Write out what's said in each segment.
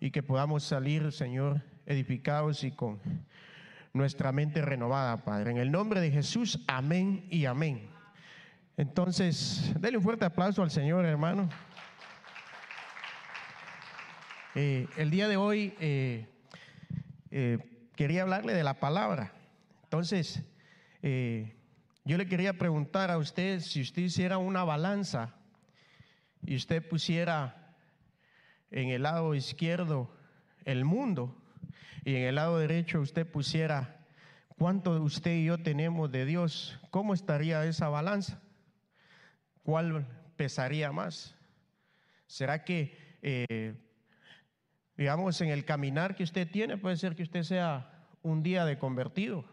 y que podamos salir, Señor, edificados y con nuestra mente renovada, Padre. En el nombre de Jesús, amén y amén. Entonces, denle un fuerte aplauso al Señor, hermano. Eh, el día de hoy eh, eh, quería hablarle de la palabra. Entonces, yo le quería preguntar a usted si usted hiciera una balanza y usted pusiera en el lado izquierdo el mundo y en el lado derecho usted pusiera cuánto usted y yo tenemos de Dios, ¿cómo estaría esa balanza? ¿Cuál pesaría más? ¿Será que, eh, digamos, en el caminar que usted tiene, puede ser que usted sea un día de convertido?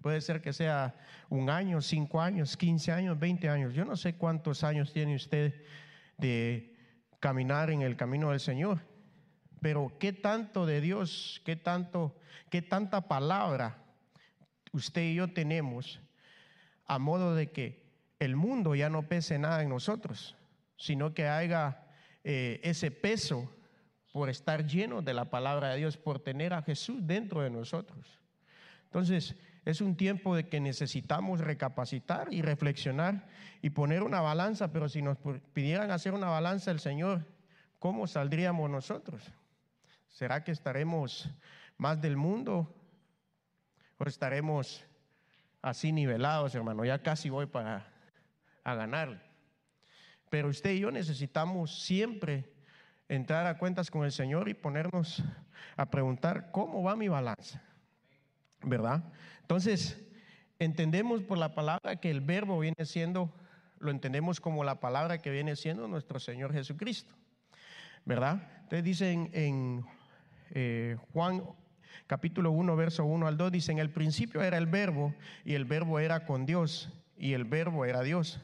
Puede ser que sea un año, cinco años, quince años, veinte años. Yo no sé cuántos años tiene usted de caminar en el camino del Señor. Pero qué tanto de Dios, qué tanto, qué tanta palabra usted y yo tenemos a modo de que el mundo ya no pese nada en nosotros, sino que haya eh, ese peso por estar lleno de la palabra de Dios, por tener a Jesús dentro de nosotros. Entonces, es un tiempo de que necesitamos recapacitar y reflexionar y poner una balanza, pero si nos pidieran hacer una balanza el Señor, ¿cómo saldríamos nosotros? ¿Será que estaremos más del mundo o estaremos así nivelados, hermano? Ya casi voy para a ganar. Pero usted y yo necesitamos siempre entrar a cuentas con el Señor y ponernos a preguntar, ¿cómo va mi balanza? ¿verdad? Entonces, entendemos por la palabra que el verbo viene siendo, lo entendemos como la palabra que viene siendo nuestro Señor Jesucristo, ¿verdad? Entonces dicen en eh, Juan capítulo 1, verso 1 al 2, dice, en el principio era el verbo y el verbo era con Dios y el verbo era Dios.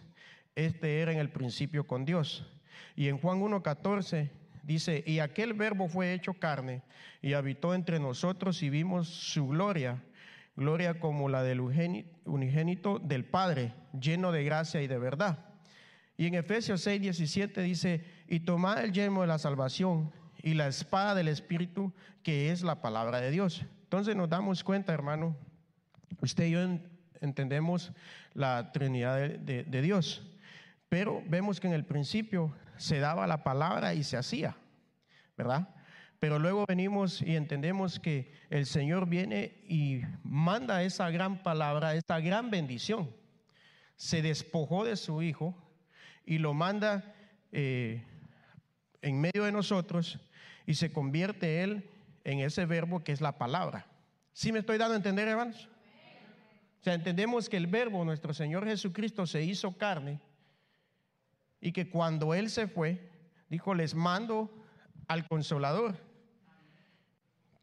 Este era en el principio con Dios. Y en Juan 1, 14 dice, y aquel verbo fue hecho carne y habitó entre nosotros y vimos su gloria gloria como la del unigénito del Padre, lleno de gracia y de verdad. Y en Efesios 6, 17 dice, y tomad el yelmo de la salvación y la espada del Espíritu, que es la palabra de Dios. Entonces nos damos cuenta, hermano, usted y yo entendemos la Trinidad de, de Dios, pero vemos que en el principio se daba la palabra y se hacía, ¿verdad? Pero luego venimos y entendemos que el Señor viene y manda esa gran palabra, esta gran bendición. Se despojó de su Hijo y lo manda eh, en medio de nosotros y se convierte Él en ese verbo que es la palabra. ¿Sí me estoy dando a entender, hermanos? O sea, entendemos que el verbo, nuestro Señor Jesucristo, se hizo carne y que cuando Él se fue, dijo, les mando al consolador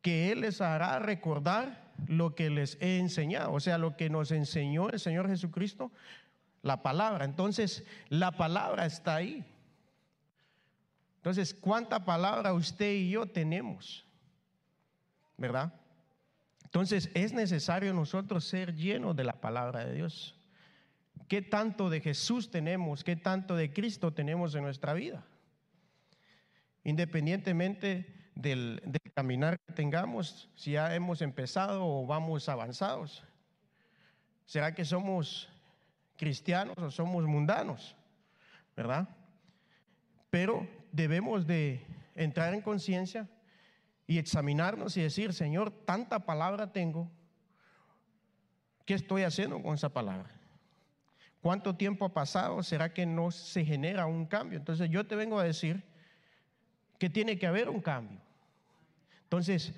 que Él les hará recordar lo que les he enseñado, o sea, lo que nos enseñó el Señor Jesucristo, la palabra. Entonces, la palabra está ahí. Entonces, ¿cuánta palabra usted y yo tenemos? ¿Verdad? Entonces, es necesario nosotros ser llenos de la palabra de Dios. ¿Qué tanto de Jesús tenemos? ¿Qué tanto de Cristo tenemos en nuestra vida? Independientemente del, caminar que tengamos, si ya hemos empezado o vamos avanzados. ¿Será que somos cristianos o somos mundanos? ¿Verdad? Pero debemos de entrar en conciencia y examinarnos y decir, Señor, tanta palabra tengo, ¿qué estoy haciendo con esa palabra? ¿Cuánto tiempo ha pasado? ¿Será que no se genera un cambio? Entonces yo te vengo a decir que tiene que haber un cambio. Entonces,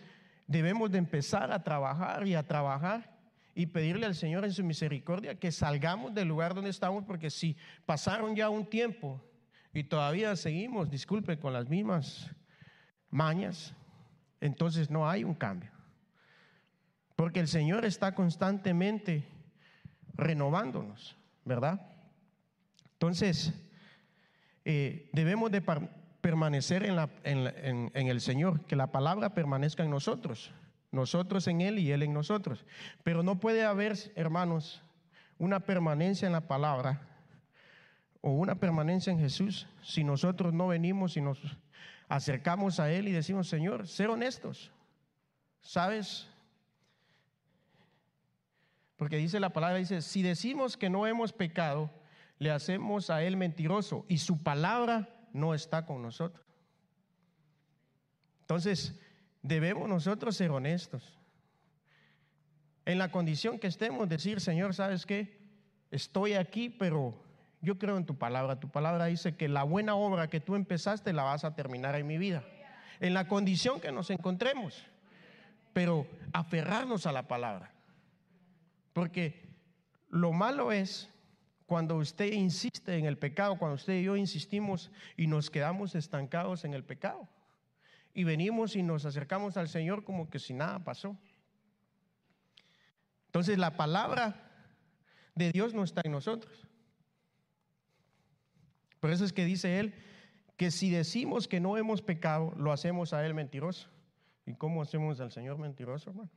debemos de empezar a trabajar y a trabajar y pedirle al Señor en su misericordia que salgamos del lugar donde estamos, porque si pasaron ya un tiempo y todavía seguimos, disculpe, con las mismas mañas, entonces no hay un cambio. Porque el Señor está constantemente renovándonos, ¿verdad? Entonces, eh, debemos de permanecer en, el Señor, que la palabra permanezca en nosotros, nosotros en Él y Él en nosotros. Pero no puede haber, hermanos, una permanencia en la palabra o una permanencia en Jesús si nosotros no venimos y nos acercamos a Él y decimos, Señor, ser honestos. ¿Sabes? Porque dice la palabra, dice, si decimos que no hemos pecado, le hacemos a Él mentiroso y su palabra no está con nosotros. Entonces, debemos nosotros ser honestos. En la condición que estemos, decir, Señor, ¿sabes qué? Estoy aquí, pero yo creo en tu palabra. Tu palabra dice que la buena obra que tú empezaste la vas a terminar en mi vida. En la condición que nos encontremos. Pero aferrarnos a la palabra. Porque lo malo es cuando usted insiste en el pecado, cuando usted y yo insistimos y nos quedamos estancados en el pecado. Y venimos y nos acercamos al Señor como que si nada pasó. Entonces la palabra de Dios no está en nosotros. Por eso es que dice él que si decimos que no hemos pecado, lo hacemos a él mentiroso. ¿Y cómo hacemos al Señor mentiroso, hermano?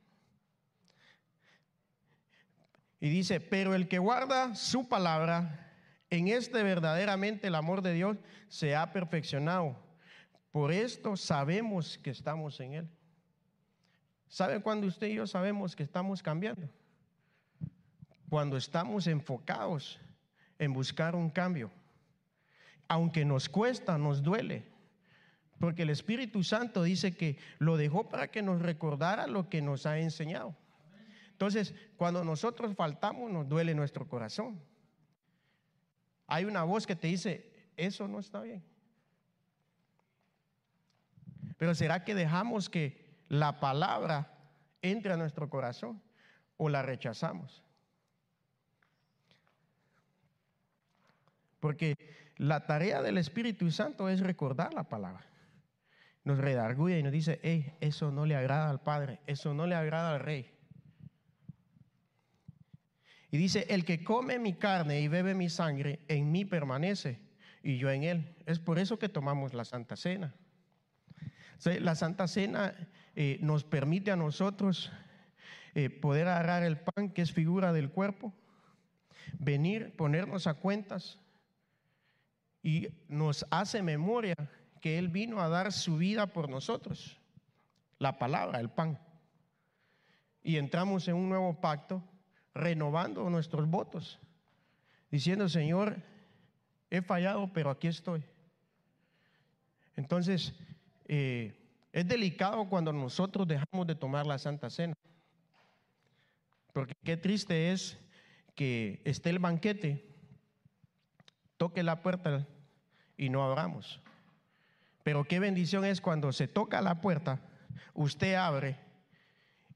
Y dice, pero el que guarda su palabra, en este verdaderamente el amor de Dios se ha perfeccionado. Por esto sabemos que estamos en Él. ¿Sabe cuándo usted y yo sabemos que estamos cambiando? Cuando estamos enfocados en buscar un cambio aunque nos cuesta, nos duele. Porque el Espíritu Santo dice que lo dejó para que nos recordara lo que nos ha enseñado. Entonces, cuando nosotros faltamos, nos duele nuestro corazón. Hay una voz que te dice, eso no está bien. Pero ¿será que dejamos que la palabra entre a nuestro corazón o la rechazamos? Porque la tarea del Espíritu Santo es recordar la palabra. Nos redarguye y nos dice, hey, eso no le agrada al Padre, eso no le agrada al Rey. Y dice, el que come mi carne y bebe mi sangre, en mí permanece y yo en él. Es por eso que tomamos la Santa Cena. La Santa Cena eh, nos permite a nosotros eh, poder agarrar el pan, que es figura del cuerpo, venir, ponernos a cuentas y nos hace memoria que Él vino a dar su vida por nosotros, la palabra, el pan. Y entramos en un nuevo pacto renovando nuestros votos, diciendo, Señor, he fallado, pero aquí estoy. Entonces, eh, es delicado cuando nosotros dejamos de tomar la Santa Cena, porque qué triste es que esté el banquete, toque la puerta y no abramos. Pero qué bendición es cuando se toca la puerta, usted abre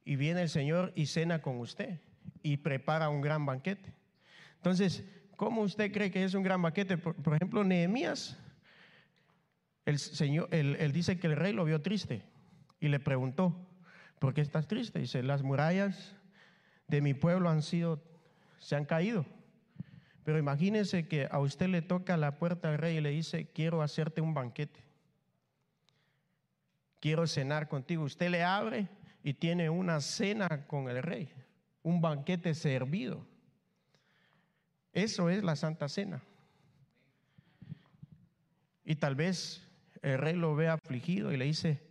y viene el Señor y cena con usted y prepara un gran banquete. Entonces, ¿cómo usted cree que es un gran banquete? Por, ejemplo, Nehemías, el Señor, él, dice que el rey lo vio triste y le preguntó, ¿por qué estás triste? Dice, las murallas de mi pueblo han sido, se han caído pero imagínense que a usted le toca la puerta al rey y le dice, quiero hacerte un banquete. Quiero cenar contigo. Usted le abre y tiene una cena con el rey, un banquete servido. Eso es la Santa Cena. Y tal vez el rey lo ve afligido y le dice,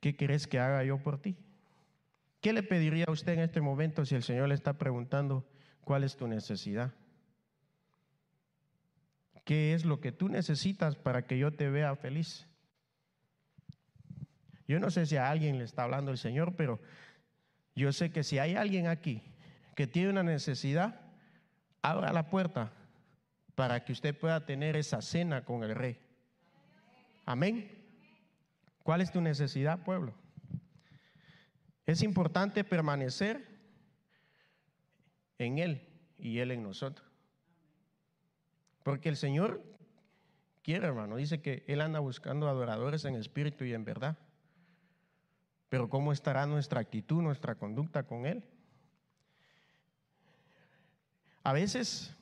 ¿qué querés que haga yo por ti? ¿Qué le pediría a usted en este momento si el Señor le está preguntando cuál es tu necesidad? ¿Qué es lo que tú necesitas para que yo te vea feliz? Yo no sé si a alguien le está hablando el Señor, pero yo sé que si hay alguien aquí que tiene una necesidad, abra la puerta para que usted pueda tener esa cena con el rey. Amén. ¿Cuál es tu necesidad, pueblo? Es importante permanecer en Él y Él en nosotros. Porque el Señor quiere, hermano, dice que Él anda buscando adoradores en espíritu y en verdad. Pero ¿cómo estará nuestra actitud, nuestra conducta con Él? A veces,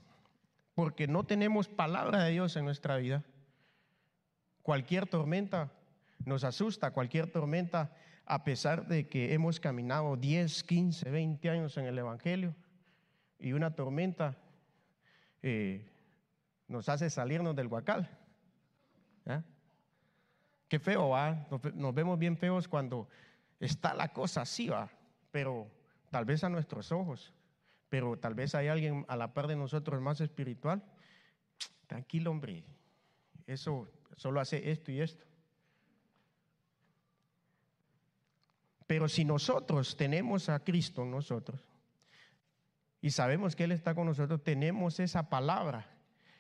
porque no tenemos palabra de Dios en nuestra vida, cualquier tormenta nos asusta, cualquier tormenta, a pesar de que hemos caminado 10, 15, 20 años en el Evangelio, y una tormenta eh, nos hace salirnos del huacal. Qué feo, nos vemos bien feos cuando está la cosa así, va. Pero tal vez a nuestros ojos, pero tal vez hay alguien a la par de nosotros más espiritual. Tranquilo, hombre. Eso solo hace esto y esto. Pero si nosotros tenemos a Cristo en nosotros y sabemos que Él está con nosotros, tenemos esa palabra.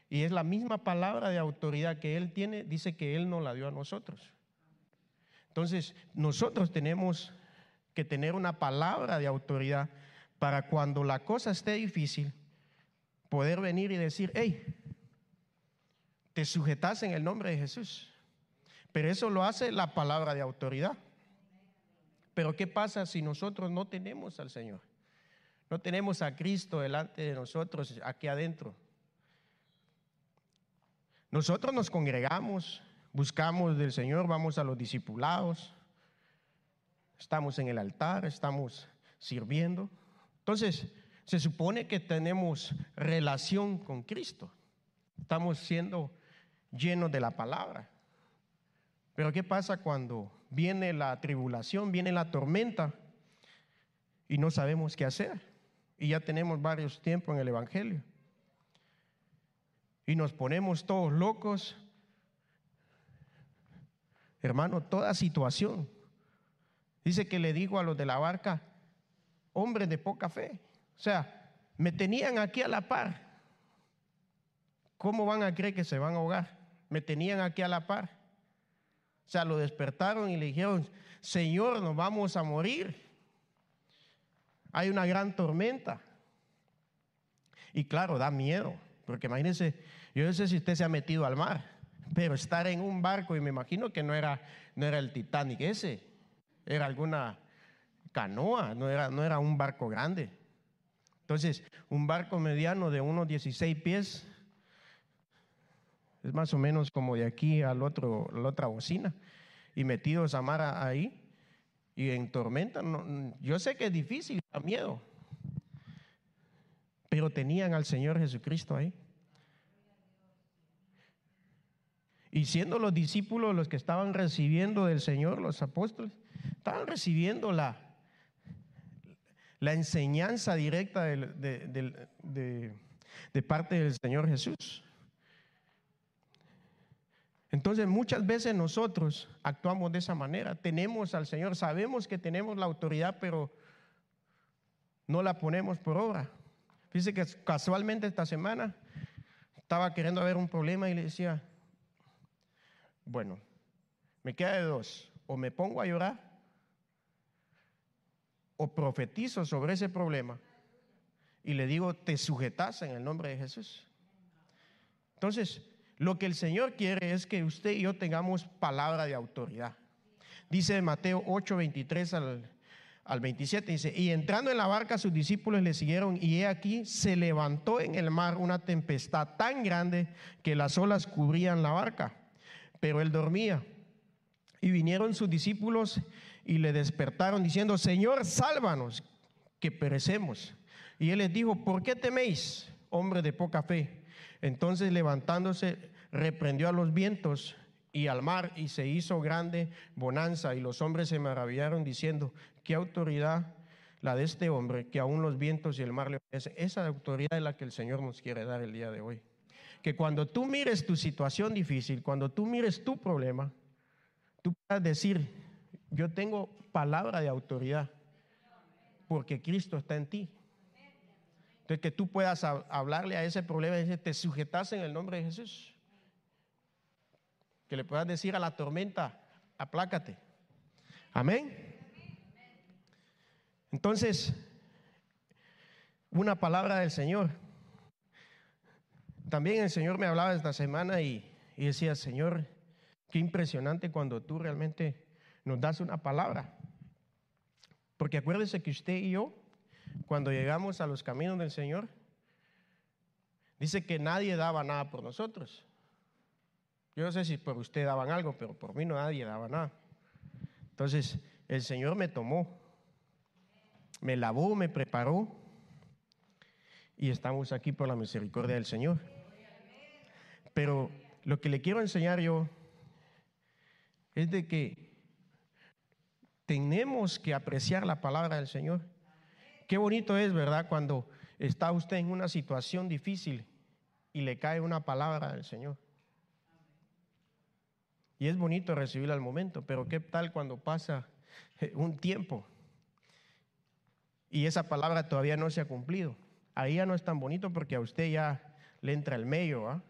Y es la misma palabra de autoridad que Él tiene, dice que Él nos la dio a nosotros. Entonces, nosotros tenemos que tener una palabra de autoridad para cuando la cosa esté difícil, poder venir y decir, hey, te sujetas en el nombre de Jesús. Pero eso lo hace la palabra de autoridad. Pero ¿qué pasa si nosotros no tenemos al Señor? No tenemos a Cristo delante de nosotros, aquí adentro. Nosotros nos congregamos, buscamos del Señor, vamos a los discipulados, estamos en el altar, estamos sirviendo. Entonces, se supone que tenemos relación con Cristo. Estamos siendo llenos de la palabra. Pero ¿qué pasa cuando viene la tribulación, viene la tormenta y no sabemos qué hacer? Y ya tenemos varios tiempos en el Evangelio. Y nos ponemos todos locos. Hermano, toda situación. Dice que le digo a los de la barca, hombres de poca fe. O sea, me tenían aquí a la par. ¿Cómo van a creer que se van a ahogar? Me tenían aquí a la par. O sea, lo despertaron y le dijeron, Señor, nos vamos a morir. Hay una gran tormenta. Y claro, da miedo, porque imagínense, yo no sé si usted se ha metido al mar, pero estar en un barco, y me imagino que no era, no era el Titanic ese, era alguna canoa, no era, no era un barco grande. Entonces, un barco mediano de unos 16 pies es más o menos como de aquí al otro, a la otra bocina. Y metidos a mar ahí y en tormenta. yo sé que es difícil, da miedo. Pero tenían al Señor Jesucristo ahí. Y siendo los discípulos los que estaban recibiendo del Señor, los apóstoles, estaban recibiendo la, enseñanza directa de, de parte del Señor Jesús. Entonces muchas veces nosotros actuamos de esa manera. Tenemos al Señor, sabemos que tenemos la autoridad, pero no la ponemos por obra. Fíjese que casualmente esta semana estaba queriendo ver un problema y le decía, bueno, me queda de dos, o me pongo a llorar o profetizo sobre ese problema y le digo, te sujetas en el nombre de Jesús. Entonces, lo que el Señor quiere es que usted y yo tengamos palabra de autoridad. Dice Mateo 8, 23 al, al 27, dice, y entrando en la barca sus discípulos le siguieron y he aquí se levantó en el mar una tempestad tan grande que las olas cubrían la barca, pero él dormía. Y vinieron sus discípulos y le despertaron diciendo, Señor, sálvanos, que perecemos. Y él les dijo, ¿por qué teméis, hombre de poca fe? Entonces levantándose, reprendió a los vientos y al mar y se hizo grande bonanza y los hombres se maravillaron diciendo, ¿qué autoridad la de este hombre que aún los vientos y el mar le obedecen? Esa autoridad es la que el Señor nos quiere dar el día de hoy. Que cuando tú mires tu situación difícil, cuando tú mires tu problema, tú puedas decir, yo tengo palabra de autoridad porque Cristo está en ti. Entonces, que tú puedas hablarle a ese problema y decir, te sujetas en el nombre de Jesús. Que le puedas decir a la tormenta, aplácate. Amén. Entonces, una palabra del Señor. También el Señor me hablaba esta semana y, decía, Señor, qué impresionante cuando tú realmente nos das una palabra. Porque acuérdese que usted y yo cuando llegamos a los caminos del Señor, dice que nadie daba nada por nosotros. Yo no sé si por usted daban algo, pero por mí no nadie daba nada. Entonces, el Señor me tomó, me lavó, me preparó y estamos aquí por la misericordia del Señor. Pero lo que le quiero enseñar yo es de que tenemos que apreciar la palabra del Señor. Qué bonito es, ¿verdad? Cuando está usted en una situación difícil y le cae una palabra del Señor. Y es bonito recibirla al momento, pero ¿qué tal cuando pasa eh, un tiempo y esa palabra todavía no se ha cumplido? Ahí ya no es tan bonito porque a usted ya le entra el medio, ¿ah?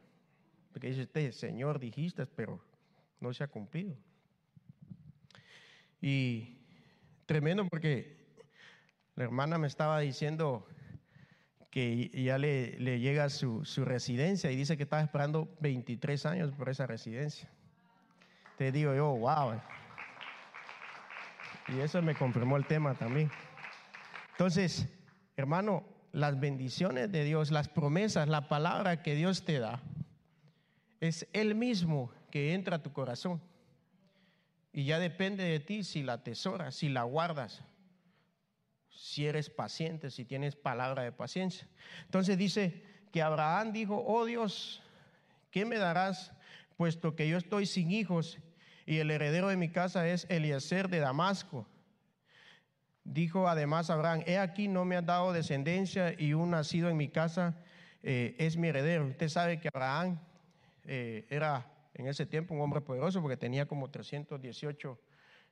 Porque dice usted, Señor, dijiste, pero no se ha cumplido. Y tremendo porque la hermana me estaba diciendo que ya le, llega su, su, residencia y dice que estaba esperando 23 años por esa residencia. Te digo yo, wow. Y eso me confirmó el tema también. Entonces, hermano, las bendiciones de Dios, las promesas, la palabra que Dios te da, es Él mismo que entra a tu corazón. Y ya depende de ti si la atesoras, si la guardas, si eres paciente, si tienes palabra de paciencia. Entonces dice que Abraham dijo, oh Dios, ¿qué me darás? Puesto que yo estoy sin hijos y el heredero de mi casa es Eliezer de Damasco. Dijo además Abraham, he aquí no me has dado descendencia y un nacido en mi casa eh, es mi heredero. Usted sabe que Abraham eh, era en ese tiempo un hombre poderoso porque tenía como 318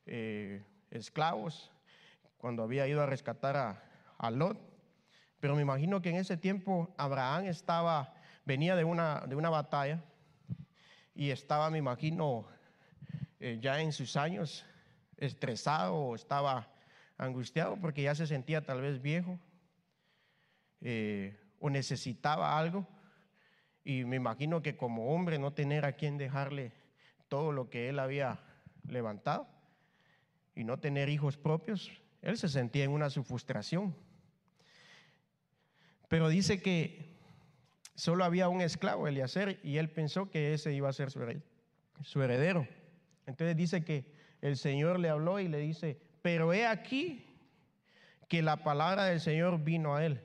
eh, esclavos cuando había ido a rescatar a, a, Lot. Pero me imagino que en ese tiempo Abraham estaba, venía de una, de una batalla y estaba, me imagino, eh, ya en sus años estresado o estaba angustiado porque ya se sentía tal vez viejo o necesitaba algo. Y me imagino que como hombre no tener a quien dejarle todo lo que él había levantado y no tener hijos propios, él se sentía en una frustración. Pero dice que solo había un esclavo, Eliezer, y él pensó que ese iba a ser su heredero. Entonces dice que el Señor le habló y le dice, pero he aquí que la palabra del Señor vino a él.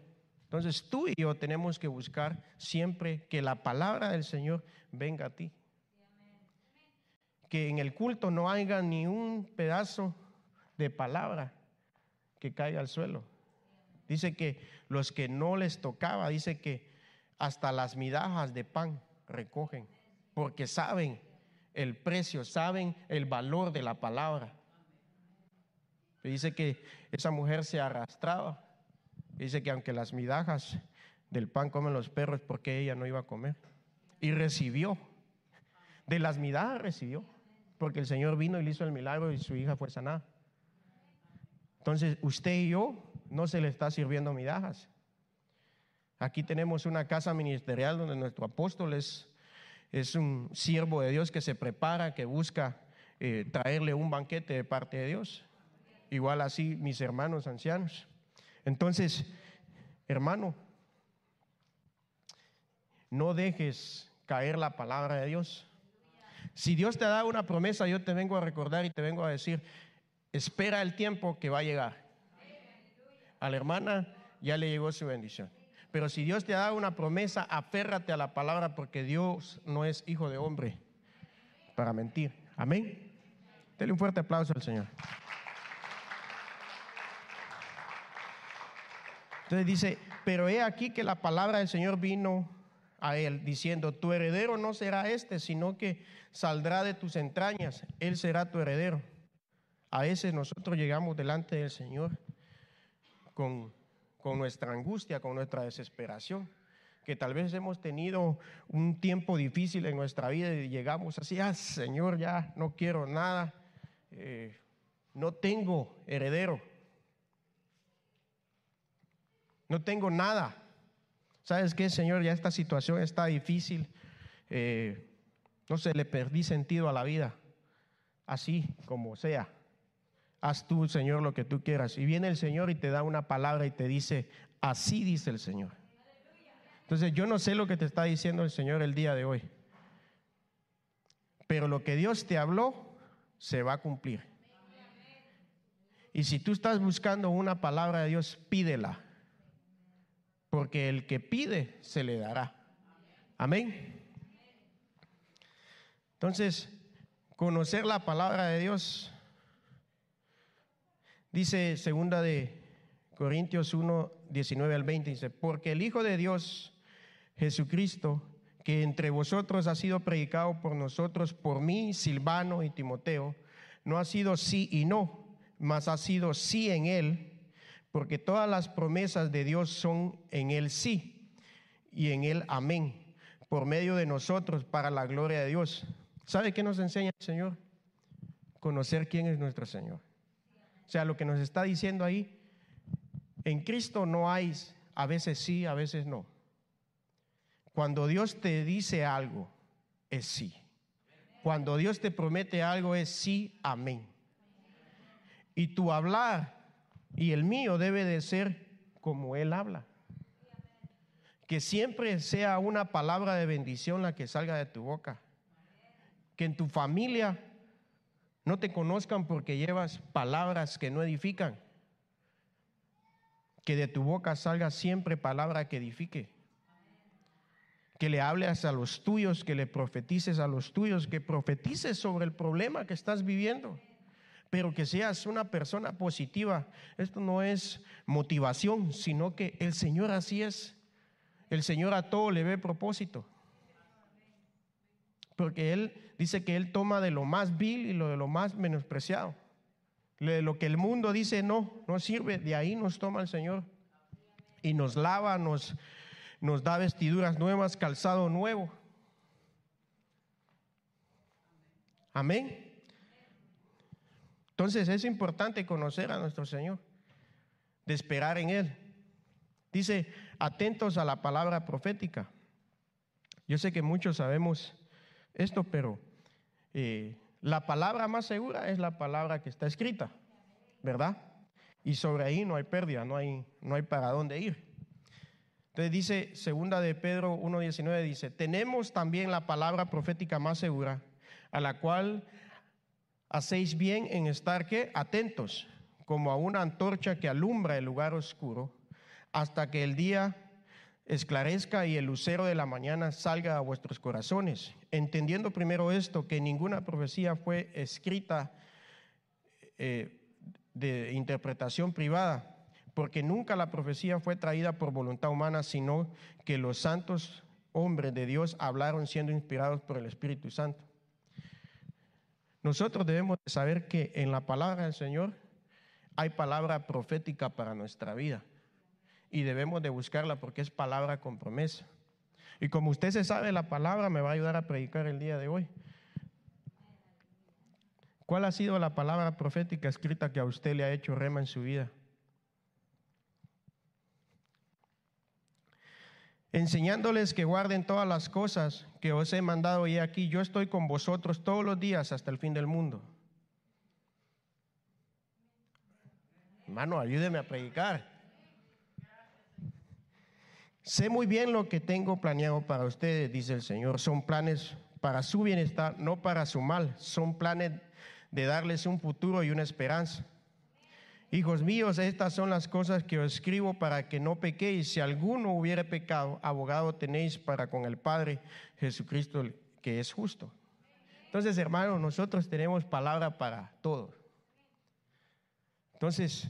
Entonces tú y yo tenemos que buscar siempre que la palabra del Señor venga a ti. Que en el culto no haya ni un pedazo de palabra que caiga al suelo. Dice que los que no les tocaba, dice que hasta las migajas de pan recogen, porque saben el precio, saben el valor de la palabra. Dice que esa mujer se arrastraba Dice que aunque las migajas del pan comen los perros, porque ella no iba a comer? Y recibió. De las migajas recibió. Porque el Señor vino y le hizo el milagro y su hija fue sanada. Entonces, usted y yo no se le está sirviendo migajas. Aquí tenemos una casa ministerial donde nuestro apóstol es, es un siervo de Dios que se prepara, que busca eh, traerle un banquete de parte de Dios. Igual así mis hermanos ancianos. Entonces, hermano, no dejes caer la palabra de Dios. Si Dios te da una promesa, yo te vengo a recordar y te vengo a decir, espera el tiempo que va a llegar. A la hermana ya le llegó su bendición. Pero si Dios te da una promesa, aférrate a la palabra porque Dios no es hijo de hombre para mentir. Amén. Dele un fuerte aplauso al Señor. Entonces dice, pero he aquí que la palabra del Señor vino a él diciendo, tu heredero no será este, sino que saldrá de tus entrañas, él será tu heredero. A ese nosotros llegamos delante del Señor con, con nuestra angustia, con nuestra desesperación, que tal vez hemos tenido un tiempo difícil en nuestra vida y llegamos así, ah, Señor, ya no quiero nada, eh, no tengo heredero. No tengo nada. ¿Sabes qué, Señor? Ya esta situación está difícil. Eh, no sé, le perdí sentido a la vida. Así como sea. Haz tú, Señor, lo que tú quieras. Y viene el Señor y te da una palabra y te dice, así dice el Señor. Entonces yo no sé lo que te está diciendo el Señor el día de hoy. Pero lo que Dios te habló se va a cumplir. Y si tú estás buscando una palabra de Dios, pídela porque el que pide se le dará. Amén. Entonces, conocer la palabra de Dios. Dice segunda de Corintios 1, 19 al 20, dice, porque el Hijo de Dios, Jesucristo, que entre vosotros ha sido predicado por nosotros, por mí, Silvano y Timoteo, no ha sido sí y no, mas ha sido sí en él, porque todas las promesas de Dios son en él sí y en él amén, por medio de nosotros para la gloria de Dios. ¿Sabe qué nos enseña el Señor? Conocer quién es nuestro Señor. O sea, lo que nos está diciendo ahí, en Cristo no hay a veces sí, a veces no. Cuando Dios te dice algo, es sí. Cuando Dios te promete algo, es sí, amén. Y tu hablar y el mío debe de ser como Él habla. Que siempre sea una palabra de bendición la que salga de tu boca que en tu familia no te conozcan porque llevas palabras que no edifican. Que de tu boca salga siempre palabra que edifique. Que le hables a los tuyos, que le profetices a los tuyos, que profetices sobre el problema que estás viviendo, pero que seas una persona positiva. Esto no es motivación, sino que el Señor así es. El Señor a todo le ve propósito porque Él dice que Él toma de lo más vil y lo de lo más menospreciado. Lo que el mundo dice no, no sirve, de ahí nos toma el Señor y nos lava, nos, nos da vestiduras nuevas, calzado nuevo. Amén. Entonces es importante conocer a nuestro Señor, de esperar en Él. Dice, atentos a la palabra profética. Yo sé que muchos sabemos esto, pero eh, la palabra más segura es la palabra que está escrita, ¿verdad? Y sobre ahí no hay pérdida, no hay, no hay para dónde ir. Entonces dice, segunda de Pedro 1.19, dice, tenemos también la palabra profética más segura, a la cual hacéis bien en estar que atentos, como a una antorcha que alumbra el lugar oscuro, hasta que el día esclarezca y el lucero de la mañana salga a vuestros corazones, entendiendo primero esto, que ninguna profecía fue escrita eh, de interpretación privada, porque nunca la profecía fue traída por voluntad humana, sino que los santos hombres de Dios hablaron siendo inspirados por el Espíritu Santo. Nosotros debemos saber que en la palabra del Señor hay palabra profética para nuestra vida y debemos de buscarla porque es palabra con promesa. Y como usted se sabe la palabra, me va a ayudar a predicar el día de hoy. ¿Cuál ha sido la palabra profética escrita que a usted le ha hecho rema en su vida? Enseñándoles que guarden todas las cosas que os he mandado y aquí, yo estoy con vosotros todos los días hasta el fin del mundo. Hermano, ayúdeme a predicar. Sé muy bien lo que tengo planeado para ustedes, dice el Señor. Son planes para su bienestar, no para su mal. Son planes de darles un futuro y una esperanza. Hijos míos, estas son las cosas que os escribo para que no pequéis. Si alguno hubiera pecado, abogado tenéis para con el Padre Jesucristo, que es justo. Entonces, hermanos, nosotros tenemos palabra para todos. Entonces,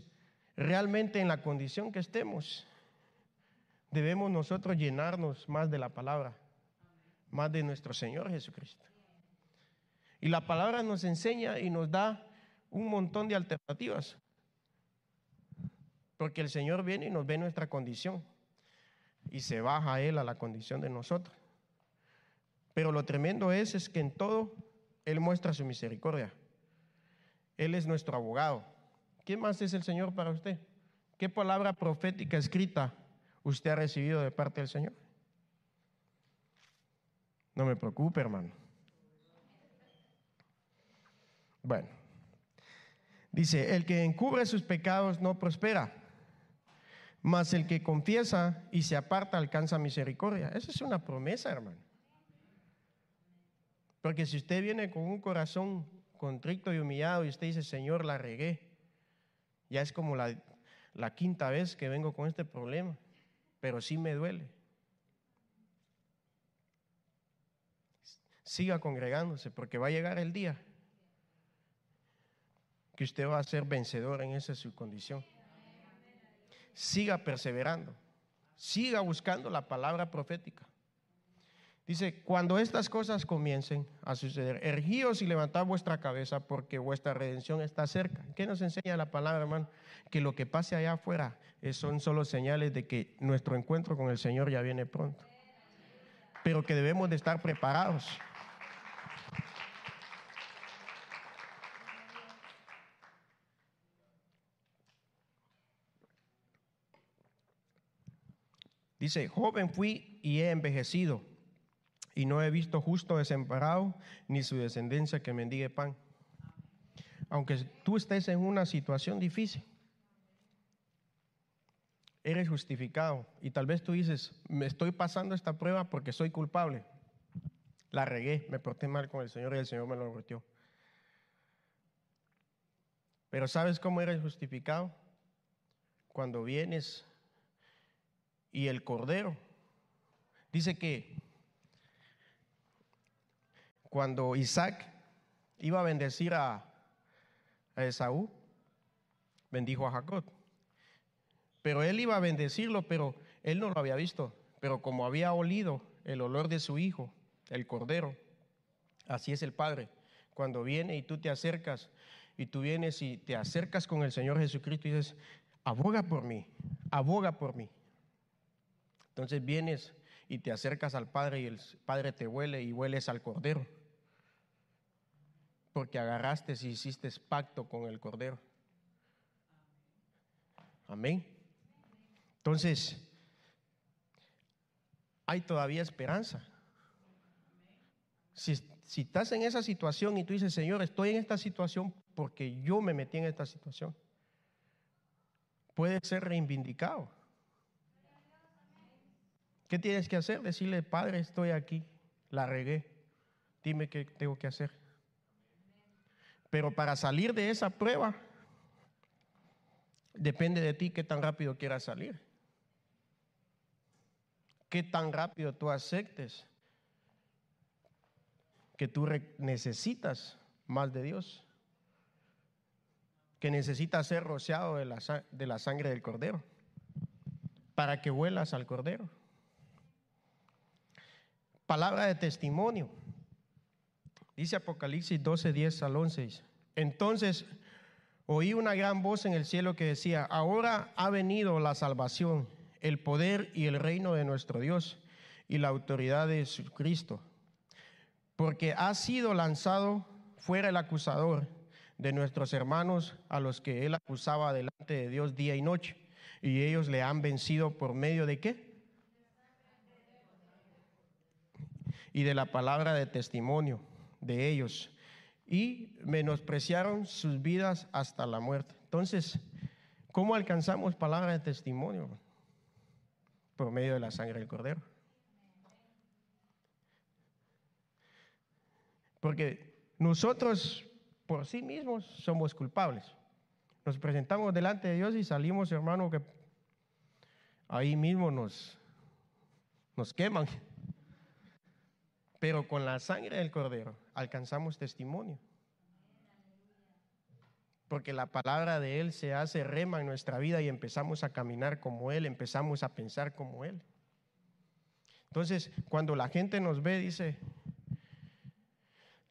realmente en la condición que estemos, debemos nosotros llenarnos más de la palabra, más de nuestro Señor Jesucristo. Y la palabra nos enseña y nos da un montón de alternativas. Porque el Señor viene y nos ve nuestra condición y se baja a Él a la condición de nosotros. Pero lo tremendo es, es que en todo Él muestra su misericordia. Él es nuestro abogado. ¿Quién más es el Señor para usted? ¿Qué palabra profética escrita usted ha recibido de parte del Señor? No me preocupe, hermano. Bueno, dice, el que encubre sus pecados no prospera, mas el que confiesa y se aparta alcanza misericordia. Esa es una promesa, hermano. Porque si usted viene con un corazón contrito y humillado y usted dice, Señor, la regué, ya es como la, la quinta vez que vengo con este problema pero sí me duele. Siga congregándose porque va a llegar el día que usted va a ser vencedor en esa su condición. Siga perseverando, siga buscando la palabra profética. Dice, cuando estas cosas comiencen a suceder, ergíos y levantad vuestra cabeza porque vuestra redención está cerca. ¿Qué nos enseña la palabra, hermano? Que lo que pase allá afuera son solo señales de que nuestro encuentro con el Señor ya viene pronto. Pero que debemos de estar preparados. Dice, joven fui y he envejecido y no he visto justo desemparado ni su descendencia que mendigue pan. Aunque tú estés en una situación difícil, eres justificado y tal vez tú dices, me estoy pasando esta prueba porque soy culpable. La regué, me porté mal con el Señor y el Señor me lo rompió. Pero ¿sabes cómo eres justificado? Cuando vienes y el Cordero dice que cuando Isaac iba a bendecir a, Esaú, bendijo a Jacob. Pero él iba a bendecirlo, pero él no lo había visto. Pero como había olido el olor de su hijo, el cordero, así es el Padre. Cuando viene y tú te acercas, y tú vienes y te acercas con el Señor Jesucristo y dices, aboga por mí, aboga por mí. Entonces vienes y te acercas al Padre y el Padre te huele y hueles al Cordero porque agarraste y hiciste pacto con el Cordero. Amén. Entonces, hay todavía esperanza. Si, estás en esa situación y tú dices, Señor, estoy en esta situación porque yo me metí en esta situación, puede ser reivindicado. ¿Qué tienes que hacer? Decirle, Padre, estoy aquí, la regué, dime qué tengo que hacer. Pero para salir de esa prueba, depende de ti qué tan rápido quieras salir. Qué tan rápido tú aceptes que tú necesitas más de Dios. Que necesitas ser rociado de la, de la sangre del cordero para que vuelas al cordero. Palabra de testimonio. Dice Apocalipsis 12, 10 al 11. Entonces oí una gran voz en el cielo que decía, ahora ha venido la salvación, el poder y el reino de nuestro Dios y la autoridad de Cristo, porque ha sido lanzado fuera el acusador de nuestros hermanos a los que él acusaba delante de Dios día y noche, y ellos le han vencido por medio de qué? Y de la palabra de testimonio de ellos y menospreciaron sus vidas hasta la muerte. Entonces, ¿cómo alcanzamos palabra de testimonio? Por medio de la sangre del cordero. Porque nosotros por sí mismos somos culpables. Nos presentamos delante de Dios y salimos, hermano, que ahí mismo nos, nos queman. Pero con la sangre del cordero alcanzamos testimonio. Porque la palabra de Él se hace rema en nuestra vida y empezamos a caminar como Él, empezamos a pensar como Él. Entonces, cuando la gente nos ve, dice,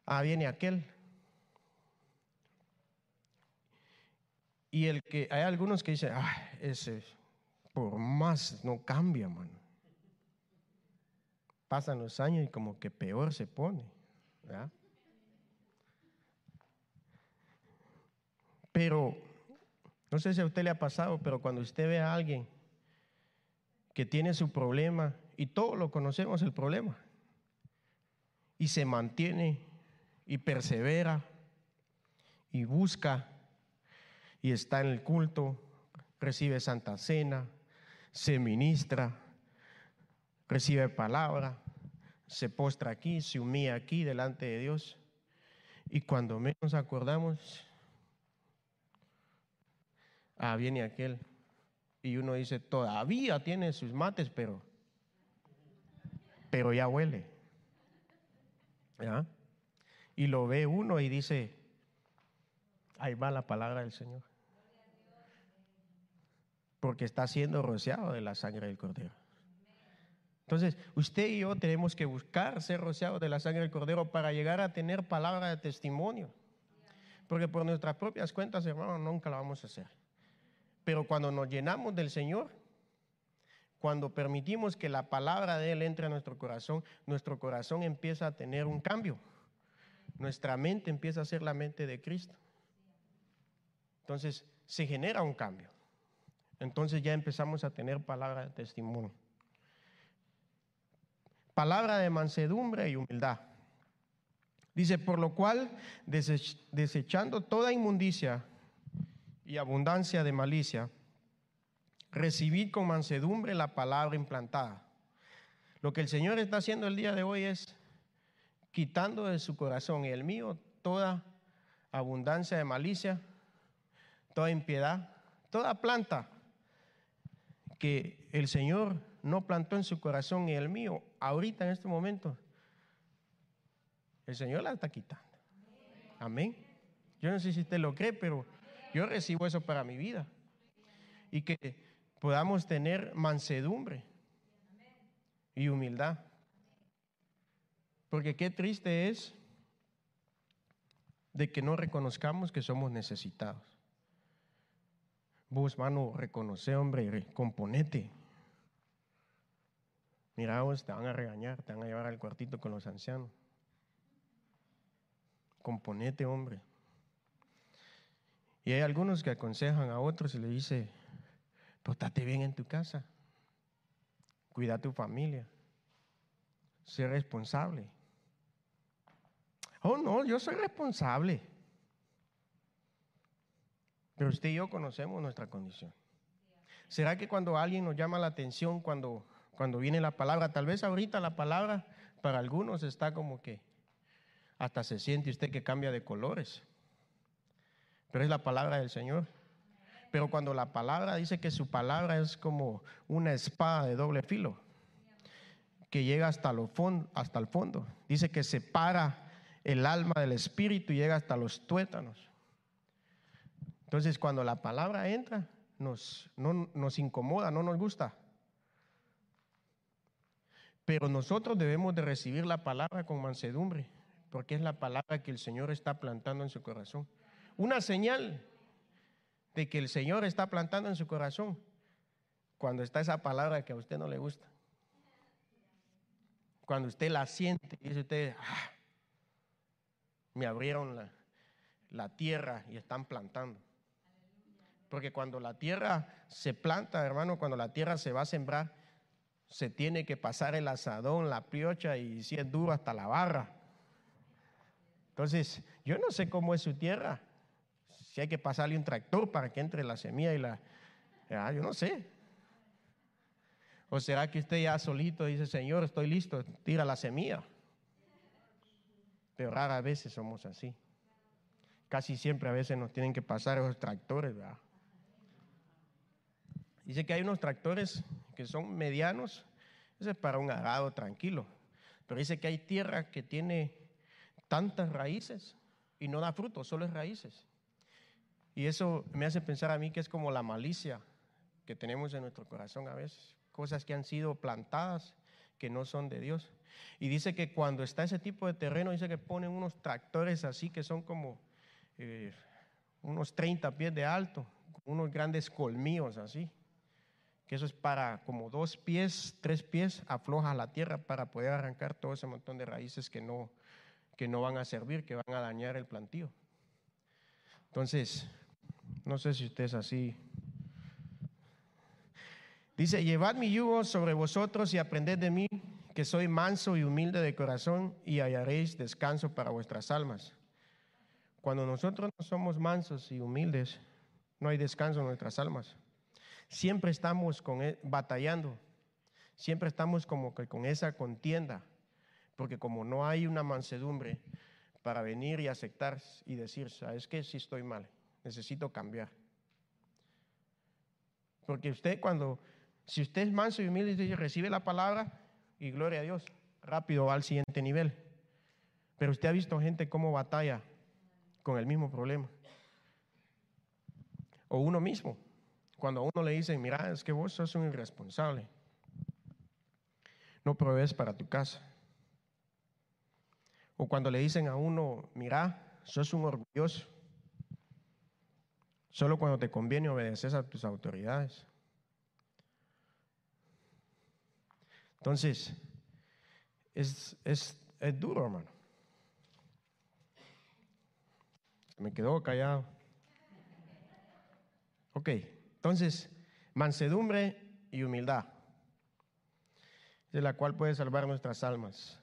ah, viene aquel. Y el que hay algunos que dicen, ah, ese por más no cambia, mano. Pasan los años y como que peor se pone. Pero, no sé si a usted le ha pasado, pero cuando usted ve a alguien que tiene su problema, y todos lo conocemos el problema, y se mantiene y persevera y busca y está en el culto, recibe santa cena, se ministra, recibe palabra, se postra aquí, se humilla aquí delante de Dios. Y cuando menos acordamos, ah, viene aquel. Y uno dice, todavía tiene sus mates, pero, pero ya huele. ¿Ya? Y lo ve uno y dice, ahí va la palabra del Señor. Porque está siendo rociado de la sangre del Cordero. Entonces, usted y yo tenemos que buscar ser rociados de la sangre del Cordero para llegar a tener palabra de testimonio. Porque por nuestras propias cuentas, hermano, nunca la vamos a hacer. Pero cuando nos llenamos del Señor, cuando permitimos que la palabra de Él entre a nuestro corazón, nuestro corazón empieza a tener un cambio. Nuestra mente empieza a ser la mente de Cristo. Entonces se genera un cambio. Entonces ya empezamos a tener palabra de testimonio. Palabra de mansedumbre y humildad. Dice, por lo cual, desechando toda inmundicia y abundancia de malicia, recibid con mansedumbre la palabra implantada. Lo que el Señor está haciendo el día de hoy es quitando de su corazón y el mío toda abundancia de malicia, toda impiedad, toda planta que el Señor no plantó en su corazón y el mío, ahorita en este momento, el Señor la está quitando. Amén. Yo no sé si usted lo cree, pero yo recibo eso para mi vida. Y que podamos tener mansedumbre y humildad. Porque qué triste es de que no reconozcamos que somos necesitados. Vos, mano, reconoce, hombre, componete. Mira, vos te van a regañar, te van a llevar al cuartito con los ancianos componete, hombre. Y hay algunos que aconsejan a otros y le dice, portate bien en tu casa, cuida a tu familia, sé responsable. Oh, no, yo soy responsable. Pero usted y yo conocemos nuestra condición. ¿Será que cuando alguien nos llama la atención, cuando, cuando viene la palabra, tal vez ahorita la palabra para algunos está como que hasta se siente usted que cambia de colores. Pero es la palabra del Señor. Pero cuando la palabra dice que su palabra es como una espada de doble filo, que llega hasta, el fondo, dice que separa el alma del espíritu y llega hasta los tuétanos. Entonces, cuando la palabra entra, nos, no, nos incomoda, no nos gusta. Pero nosotros debemos de recibir la palabra con mansedumbre porque es la palabra que el Señor está plantando en su corazón. Una señal de que el Señor está plantando en su corazón cuando está esa palabra que a usted no le gusta. Cuando usted la siente, dice usted, ah, me abrieron la tierra y están plantando. Porque cuando la tierra se planta, hermano, cuando la tierra se va a sembrar, se tiene que pasar el asadón, la piocha y si es duro hasta la barra. Entonces, yo no sé cómo es su tierra. Si hay que pasarle un tractor para que entre la semilla y la... yo no sé. ¿O será que usted ya solito dice, Señor, estoy listo, tira la semilla? Pero raras veces somos así. Casi siempre a veces nos tienen que pasar esos tractores, ¿verdad? Dice que hay unos tractores que son medianos, ese es para un arado tranquilo. Pero dice que hay tierra que tiene tantas raíces y no da fruto, solo es raíces. Y eso me hace pensar a mí que es como la malicia que tenemos en nuestro corazón a veces, cosas que han sido plantadas que no son de Dios. Y dice que cuando está ese tipo de terreno, dice que ponen unos tractores así que son como eh, unos 30 pies de alto, unos grandes colmillos así, que eso es para como dos pies, tres pies, afloja la tierra para poder arrancar todo ese montón de raíces que no, que no van a servir, que van a dañar el plantío. Entonces, no sé si usted es así. Dice, llevad mi yugo sobre vosotros y aprended de mí, que soy manso y humilde de corazón, y hallaréis descanso para vuestras almas. Cuando nosotros no somos mansos y humildes, no hay descanso en nuestras almas. Siempre estamos con, e, batallando, siempre estamos como que con esa contienda porque como no hay una mansedumbre para venir y aceptar y decir, ¿sabes qué? Si estoy mal, necesito cambiar. Porque usted cuando, si usted es manso y humilde recibe la palabra y gloria a Dios, rápido va al siguiente nivel. Pero usted ha visto gente cómo batalla con el mismo problema. O uno mismo, cuando uno le dicen, mira, es que vos sos un irresponsable, no provees para tu casa. O cuando le dicen a uno, mira, sos un orgulloso, solo cuando te conviene obedeces a tus autoridades. Entonces, es, es, es duro, hermano. Me quedó callado. Ok, entonces, mansedumbre y humildad, de la cual puede salvar nuestras almas.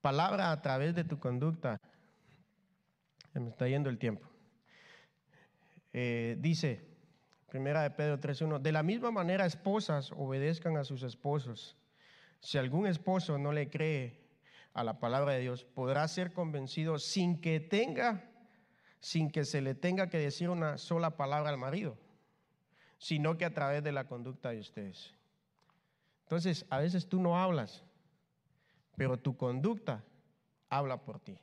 Palabra a través de tu conducta. Se me está yendo el tiempo. Eh, dice, primera de Pedro 3.1, de la misma manera esposas obedezcan a sus esposos. Si algún esposo no le cree a la palabra de Dios, podrá ser convencido sin que tenga sin que se le tenga que decir una sola palabra al marido, sino que a través de la conducta de ustedes. Entonces, a veces tú no hablas, pero tu conducta habla por ti.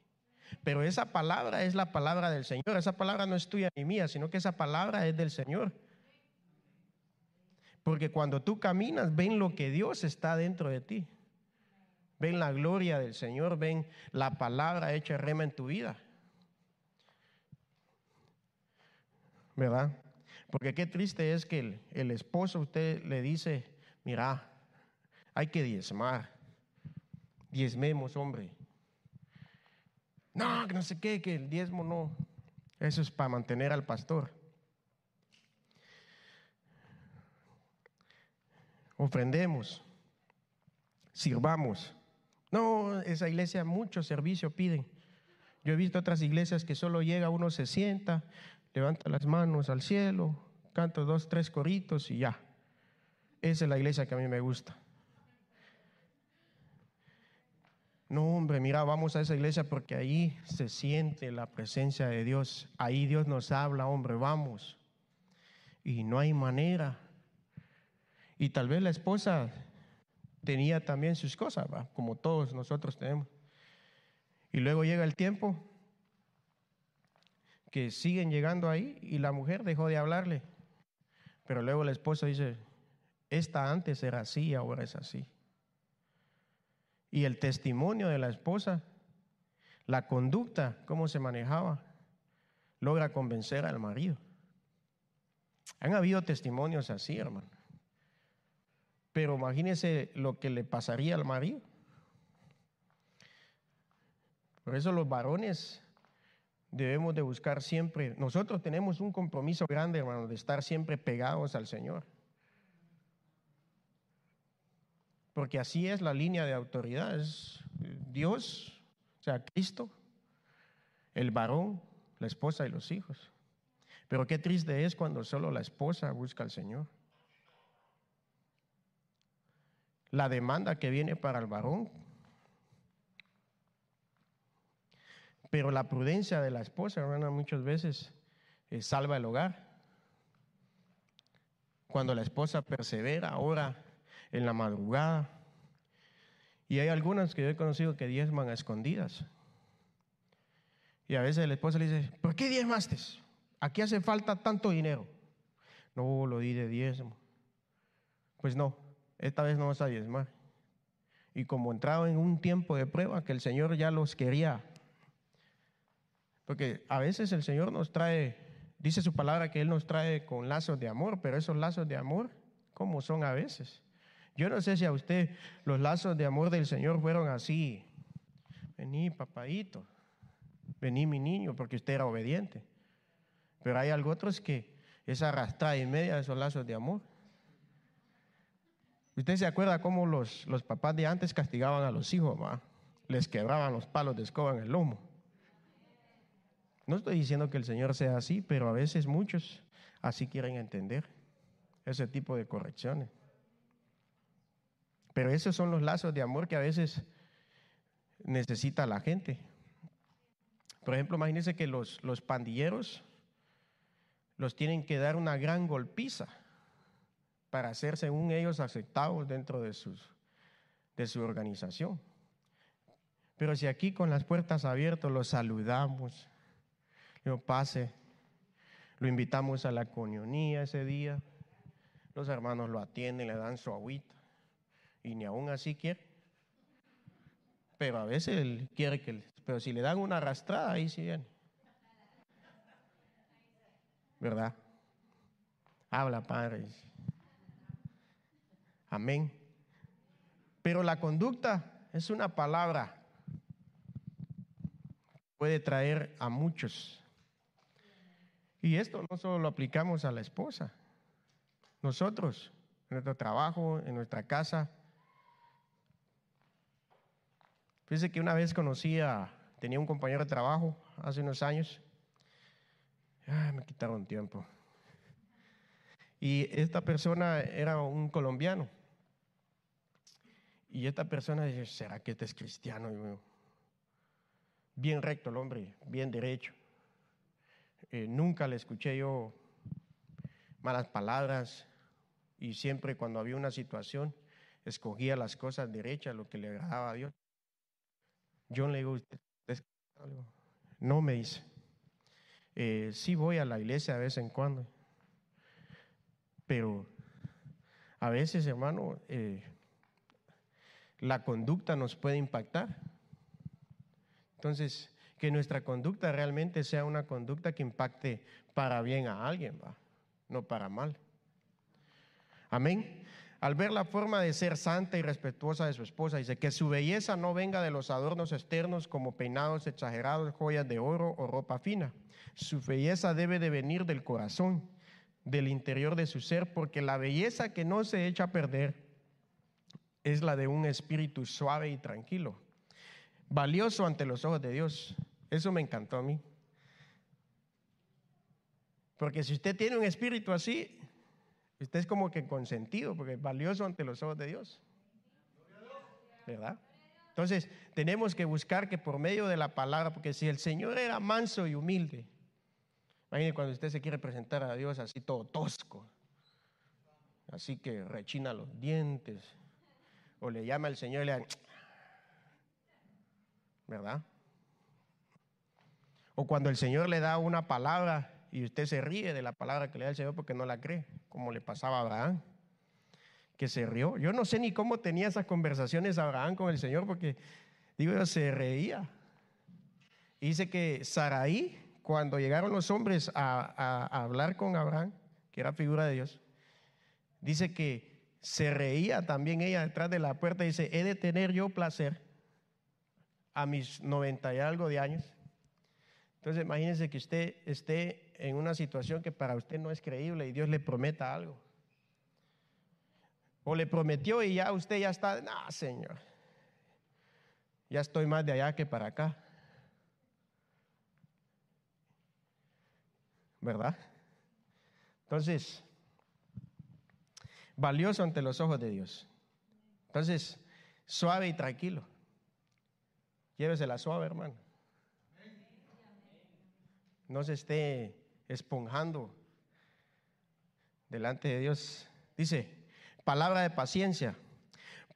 Pero esa palabra es la palabra del Señor. Esa palabra no es tuya ni mía, sino que esa palabra es del Señor. Porque cuando tú caminas, ven lo que Dios está dentro de ti. Ven la gloria del Señor, ven la palabra hecha rema en tu vida. ¿Verdad? Porque qué triste es que el, esposo usted le dice, mira, hay que diezmar, diezmemos, hombre. No, que no sé qué, que el diezmo no. Eso es para mantener al pastor. Ofrendemos, sirvamos. No, esa iglesia mucho servicio piden. Yo he visto otras iglesias que solo llega, uno se sienta, levanta las manos al cielo, canta dos, tres coritos y ya. Esa es la iglesia que a mí me gusta. No, hombre, mira, vamos a esa iglesia porque ahí se siente la presencia de Dios. Ahí Dios nos habla, hombre, vamos. Y no hay manera. Y tal vez la esposa tenía también sus cosas, como todos nosotros tenemos. Y luego llega el tiempo que siguen llegando ahí y la mujer dejó de hablarle. Pero luego la esposa dice, esta antes era así, ahora es así. Y el testimonio de la esposa, la conducta, cómo se manejaba, logra convencer al marido. Han habido testimonios así, hermano. Pero imagínese lo que le pasaría al marido. Por eso los varones debemos de buscar siempre, nosotros tenemos un compromiso grande, hermano, de estar siempre pegados al Señor. Porque así es la línea de autoridad, es Dios, o sea, Cristo, el varón, la esposa y los hijos. Pero qué triste es cuando solo la esposa busca al Señor. La demanda que viene para el varón Pero la prudencia de la esposa, hermana, muchas veces eh, salva el hogar. Cuando la esposa persevera, ora en la madrugada. Y hay algunas que yo he conocido que diezman a escondidas. Y a veces la esposa le dice, ¿por qué diezmaste? Aquí hace falta tanto dinero. No, lo di de diezmo. Pues no, esta vez no vas a diezmar. Y como entraba en un tiempo de prueba que el Señor ya los quería porque a veces el Señor nos trae, dice su palabra que Él nos trae con lazos de amor, pero esos lazos de amor, ¿cómo son a veces? Yo no sé si a usted los lazos de amor del Señor fueron así. Vení, papadito. Vení, mi niño, porque usted era obediente. Pero hay algo otros que es arrastrada y media de esos lazos de amor. ¿Usted se acuerda cómo los, los papás de antes castigaban a los hijos? Les quebraban los palos de escoba en el lomo. No estoy diciendo que el Señor sea así, pero a veces muchos así quieren entender ese tipo de correcciones. Pero esos son los lazos de amor que a veces necesita la gente. Por ejemplo, imagínense que los, los pandilleros los tienen que dar una gran golpiza para ser, según ellos, aceptados dentro de, sus, de su organización. Pero si aquí con las puertas abiertas los saludamos, yo pase, Lo invitamos a la conionía ese día. Los hermanos lo atienden, le dan su agüita. Y ni aún así quiere. Pero a veces él quiere que... Pero si le dan una arrastrada, ahí sí viene. ¿Verdad? Habla, Padre. Amén. Pero la conducta es una palabra. Puede traer a muchos. Y esto no solo lo aplicamos a la esposa. Nosotros, en nuestro trabajo, en nuestra casa. Fíjese que una vez conocí a, tenía un compañero de trabajo hace unos años. Ay, me quitaron tiempo. Y esta persona era un colombiano. Y esta persona dice, ¿será que este es cristiano? bien recto el hombre, bien derecho. Eh, nunca le escuché yo malas palabras y siempre cuando había una situación escogía las cosas derechas, lo que le agradaba a Dios. Yo le digo, ¿usted No me dice. Eh, sí voy a la iglesia de vez en cuando, pero a veces, hermano, eh, la conducta nos puede impactar. Entonces, que nuestra conducta realmente sea una conducta que impacte para bien a alguien, ¿va? no para mal. Amén. Al ver la forma de ser santa y respetuosa de su esposa, dice que su belleza no venga de los adornos externos como peinados exagerados, joyas de oro o ropa fina. Su belleza debe de venir del corazón, del interior de su ser, porque la belleza que no se echa a perder es la de un espíritu suave y tranquilo, valioso ante los ojos de Dios. Eso me encantó a mí. Porque si usted tiene un espíritu así, usted es como que consentido, porque es valioso ante los ojos de Dios. ¿Verdad? Entonces, tenemos que buscar que por medio de la palabra, porque si el Señor era manso y humilde, imagínese cuando usted se quiere presentar a Dios así todo tosco, así que rechina los dientes, o le llama al Señor y le da, ¿verdad? O cuando el Señor le da una palabra y usted se ríe de la palabra que le da el Señor porque no la cree, como le pasaba a Abraham, que se rió. Yo no sé ni cómo tenía esas conversaciones Abraham con el Señor porque, digo, se reía. dice que Saraí, cuando llegaron los hombres a, a hablar con Abraham, que era figura de Dios, dice que se reía también ella detrás de la puerta y dice, he de tener yo placer a mis noventa y algo de años. Entonces imagínense que usted esté en una situación que para usted no es creíble y Dios le prometa algo. O le prometió y ya usted ya está, no, Señor, ya estoy más de allá que para acá. ¿Verdad? Entonces, valioso ante los ojos de Dios. Entonces, suave y tranquilo. Llévesela suave, hermano. No se esté esponjando delante de Dios. Dice, palabra de paciencia.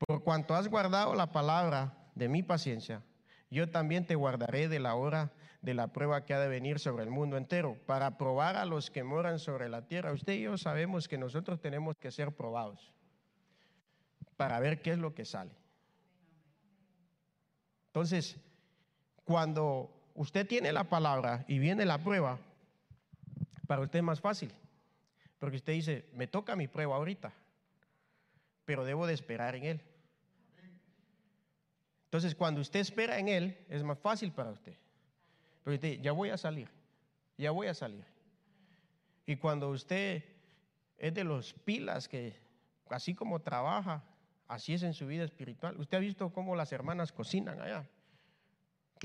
Por cuanto has guardado la palabra de mi paciencia, yo también te guardaré de la hora de la prueba que ha de venir sobre el mundo entero, para probar a los que moran sobre la tierra. Usted y yo sabemos que nosotros tenemos que ser probados para ver qué es lo que sale. Entonces, cuando usted tiene la palabra y viene la prueba, para usted es más fácil, porque usted dice, me toca mi prueba ahorita, pero debo de esperar en Él. Entonces, cuando usted espera en Él, es más fácil para usted. Porque ya voy a salir, ya voy a salir. Y cuando usted es de los pilas que, así como trabaja, así es en su vida espiritual. Usted ha visto cómo las hermanas cocinan allá.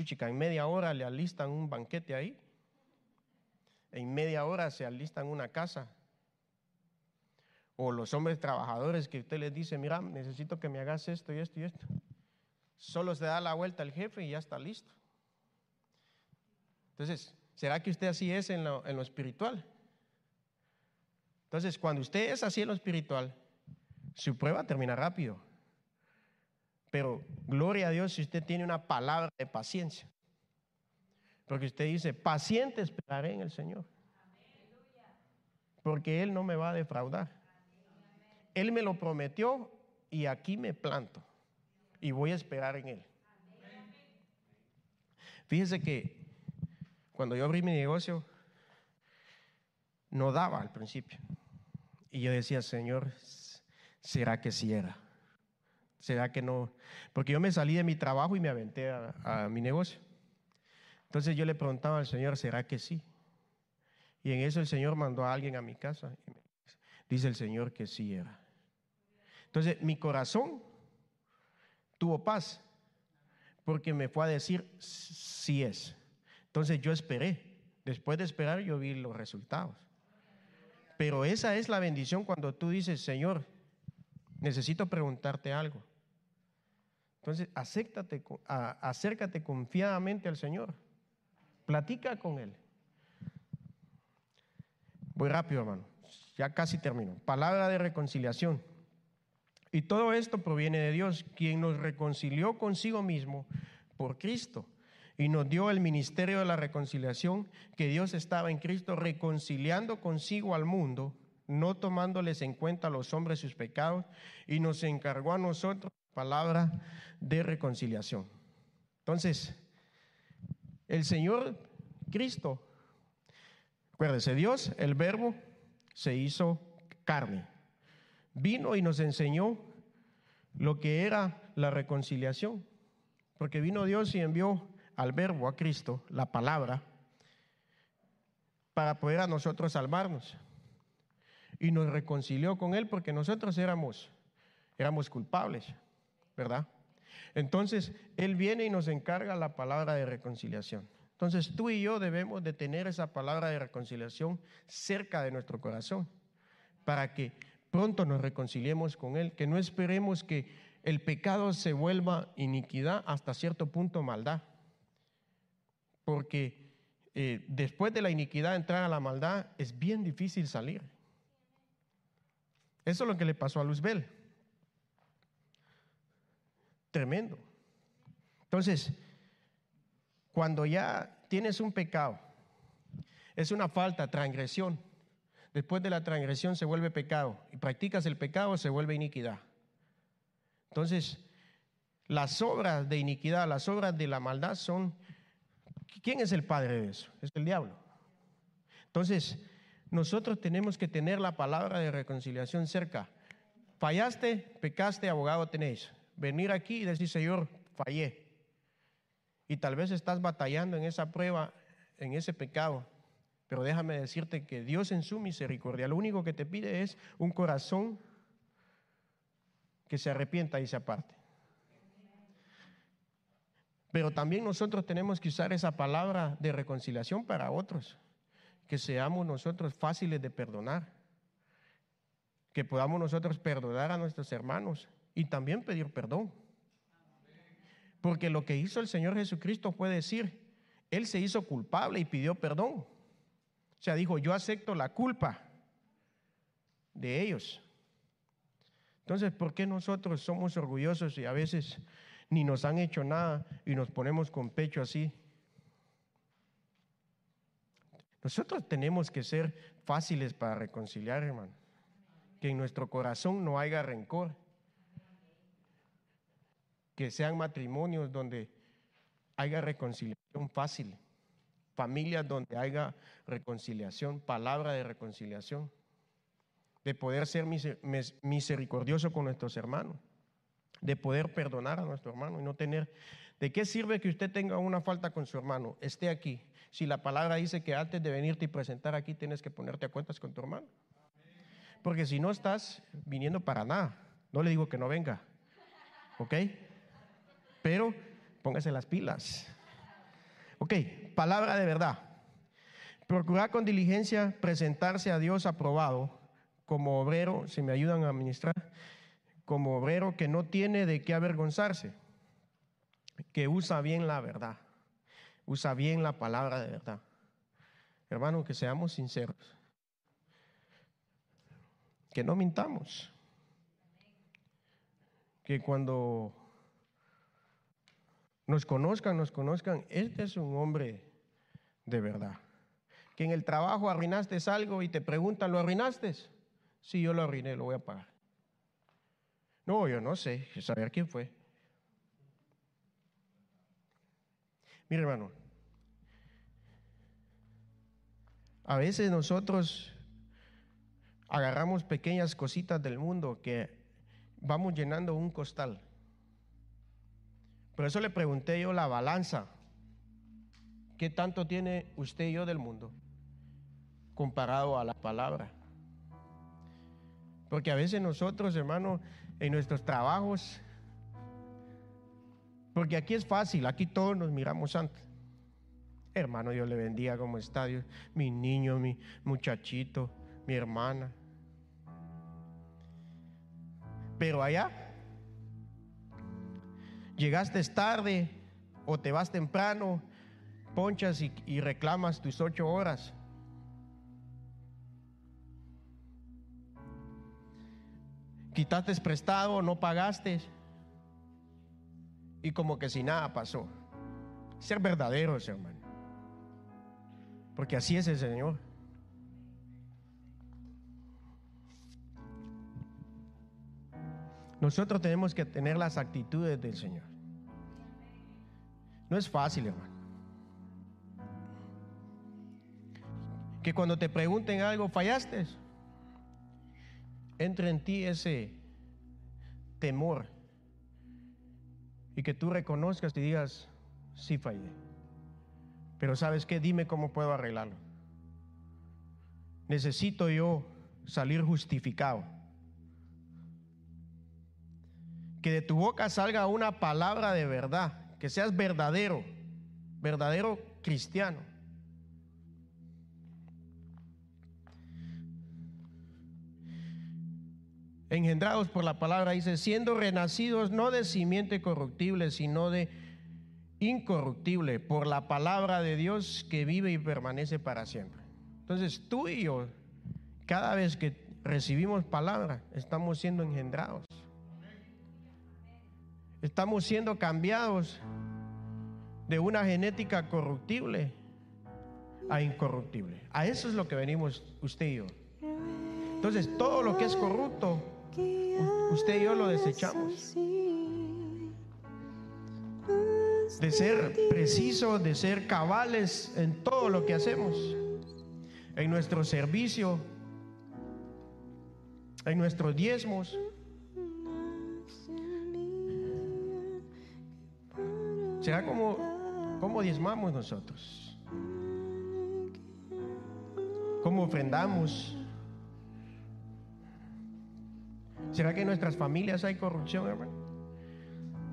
Chica, en media hora le alistan un banquete ahí. En media hora se alistan una casa. O los hombres trabajadores que usted les dice, mira, necesito que me hagas esto y esto y esto. Solo se da la vuelta el jefe y ya está listo. Entonces, ¿será que usted así es en lo, espiritual? Entonces, cuando usted es así en lo espiritual, su prueba termina rápido. Pero gloria a Dios si usted tiene una palabra de paciencia. Porque usted dice, paciente esperaré en el Señor. porque Él no me va a defraudar. Él me lo prometió y aquí me planto y voy a esperar en Él. Fíjese que cuando yo abrí mi negocio, no daba al principio. Y yo decía, Señor, ¿será que sí era? ¿Será que no? Porque yo me salí de mi trabajo y me aventé a, mi negocio. Entonces yo le preguntaba al Señor, ¿será que sí? Y en eso el Señor mandó a alguien a mi casa. Y dice el Señor que sí era. Entonces mi corazón tuvo paz porque me fue a decir sí es. Entonces yo esperé. Después de esperar yo vi los resultados. Pero esa es la bendición cuando tú dices, Señor, necesito preguntarte algo. Entonces, acércate confiadamente al Señor. Platica con Él. Voy rápido, hermano. Ya casi termino. Palabra de reconciliación. Y todo esto proviene de Dios, quien nos reconcilió consigo mismo por Cristo y nos dio el ministerio de la reconciliación, que Dios estaba en Cristo reconciliando consigo al mundo, no tomándoles en cuenta a los hombres sus pecados, y nos encargó a nosotros palabra de reconciliación. Entonces, el Señor Cristo, acuérdese, Dios, el verbo, se hizo carne. Vino y nos enseñó lo que era la reconciliación. Porque vino Dios y envió al verbo, a Cristo, la palabra, para poder a nosotros salvarnos. Y nos reconcilió con Él porque nosotros éramos, éramos culpables, Entonces, Él viene y nos encarga la palabra de reconciliación. Entonces, tú y yo debemos de tener esa palabra de reconciliación cerca de nuestro corazón, para que pronto nos reconciliemos con Él, que no esperemos que el pecado se vuelva iniquidad hasta cierto punto maldad porque eh, después de la iniquidad entrar a la maldad es bien difícil salir. Eso es lo que le pasó a Luzbel. Tremendo. Entonces, cuando ya tienes un pecado, es una falta, transgresión. Después de la transgresión se vuelve pecado y practicas el pecado se vuelve iniquidad. Entonces, las obras de iniquidad, las obras de la maldad son ¿Quién es el padre de eso? Es el diablo. Entonces, nosotros tenemos que tener la palabra de reconciliación cerca. Fallaste, pecaste, abogado tenéis. Venir aquí y decir, Señor, fallé. Y tal vez estás batallando en esa prueba, en ese pecado. Pero déjame decirte que Dios en su misericordia lo único que te pide es un corazón que se arrepienta y se aparte. Pero también nosotros tenemos que usar esa palabra de reconciliación para otros, que seamos nosotros fáciles de perdonar, que podamos nosotros perdonar a nuestros hermanos y también pedir perdón. Porque lo que hizo el Señor Jesucristo fue decir, Él se hizo culpable y pidió perdón. O sea, dijo, yo acepto la culpa de ellos. Entonces, ¿por qué nosotros somos orgullosos y a veces ni nos han hecho nada y nos ponemos con pecho así. Nosotros tenemos que ser fáciles para reconciliar, hermano. Que en nuestro corazón no haya rencor. Que sean matrimonios donde haya reconciliación fácil. Familias donde haya reconciliación, palabra de reconciliación. De poder ser misericordioso con nuestros hermanos de poder perdonar a nuestro hermano y no tener... ¿De qué sirve que usted tenga una falta con su hermano? Esté aquí. Si la palabra dice que antes de venirte y presentar aquí tienes que ponerte a cuentas con tu hermano. Porque si no estás viniendo para nada, no le digo que no venga. ¿Ok? Pero póngase las pilas. Ok, palabra de verdad. Procurar con diligencia presentarse a Dios aprobado como obrero, si me ayudan a administrar, como obrero que no tiene de qué avergonzarse, que usa bien la verdad, usa bien la palabra de verdad. Hermano, que seamos sinceros, que no mintamos, que cuando nos conozcan, nos conozcan, este es un hombre de verdad. que en el trabajo arruinaste algo y te preguntan, ¿lo arruinaste? Sí, yo lo arruiné, lo voy a pagar. No, yo no sé, saber quién fue. Mire, hermano, a veces nosotros agarramos pequeñas cositas del mundo que vamos llenando un costal. Por eso le pregunté yo la balanza. ¿Qué tanto tiene usted y yo del mundo comparado a la palabra? Porque a veces nosotros, hermano, en nuestros trabajos, porque aquí es fácil, aquí todos nos miramos antes. Hermano, Dios le bendiga como está Dios, mi niño, mi muchachito, mi hermana. Pero allá, llegaste tarde o te vas temprano, ponchas y, reclamas tus ocho horas. Quitaste prestado, no pagaste. Y como que si nada pasó. Ser verdadero, hermano. Porque así es el Señor. Nosotros tenemos que tener las actitudes del Señor. No es fácil, hermano. Que cuando te pregunten algo, fallaste. Entre en ti ese temor y que tú reconozcas y digas, sí fallé. Pero sabes qué, dime cómo puedo arreglarlo. Necesito yo salir justificado que de tu boca salga una palabra de verdad, que seas verdadero, verdadero cristiano. Engendrados por la palabra, dice, siendo renacidos no de simiente corruptible, sino de incorruptible, por la palabra de Dios que vive y permanece para siempre. Entonces tú y yo, cada vez que recibimos palabra, estamos siendo engendrados. Estamos siendo cambiados de una genética corruptible a incorruptible. A eso es lo que venimos usted y yo. Entonces, todo lo que es corrupto, usted y yo lo desechamos. De ser precisos, de ser cabales en todo lo que hacemos, en nuestro servicio, en nuestros diezmos, ¿Será como, diezmamos nosotros? ¿Cómo ofrendamos? ¿Será que en nuestras familias hay corrupción, hermano?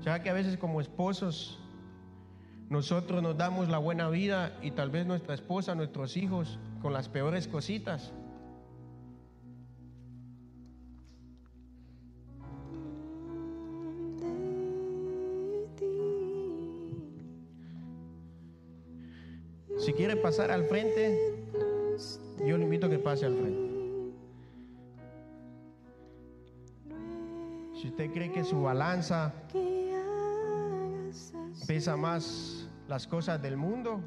¿Será que a veces como esposos nosotros nos damos la buena vida y tal vez nuestra esposa, nuestros hijos, con las peores cositas? Si quiere pasar al frente, yo le invito a que pase al frente. Si usted cree que su balanza pesa más las cosas del mundo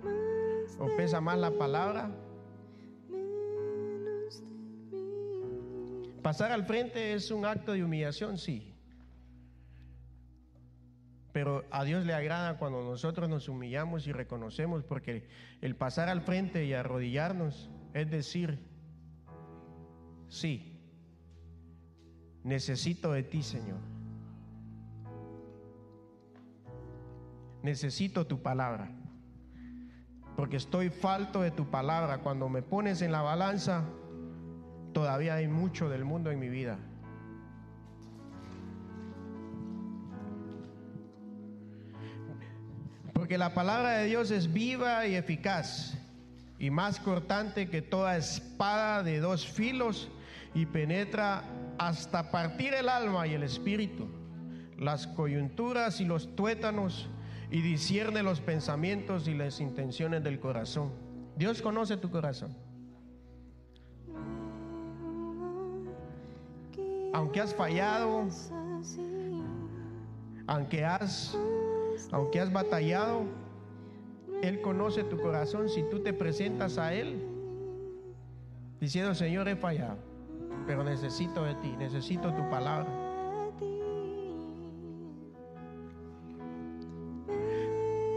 o pesa más la palabra, pasar al frente es un acto de humillación, sí. Pero a Dios le agrada cuando nosotros nos humillamos y reconocemos, porque el pasar al frente y arrodillarnos es decir, sí, necesito de ti, Señor. Necesito tu palabra, porque estoy falto de tu palabra. Cuando me pones en la balanza, todavía hay mucho del mundo en mi vida. La palabra de Dios es viva y eficaz y más cortante que toda espada de dos filos y penetra hasta partir el alma y el espíritu, las coyunturas y los tuétanos y discierne los pensamientos y las intenciones del corazón. Dios conoce tu corazón. Aunque has fallado, aunque has aunque has batallado, Él conoce tu corazón. Si tú te presentas a Él, diciendo, Señor, he fallado, pero necesito de ti, necesito tu palabra.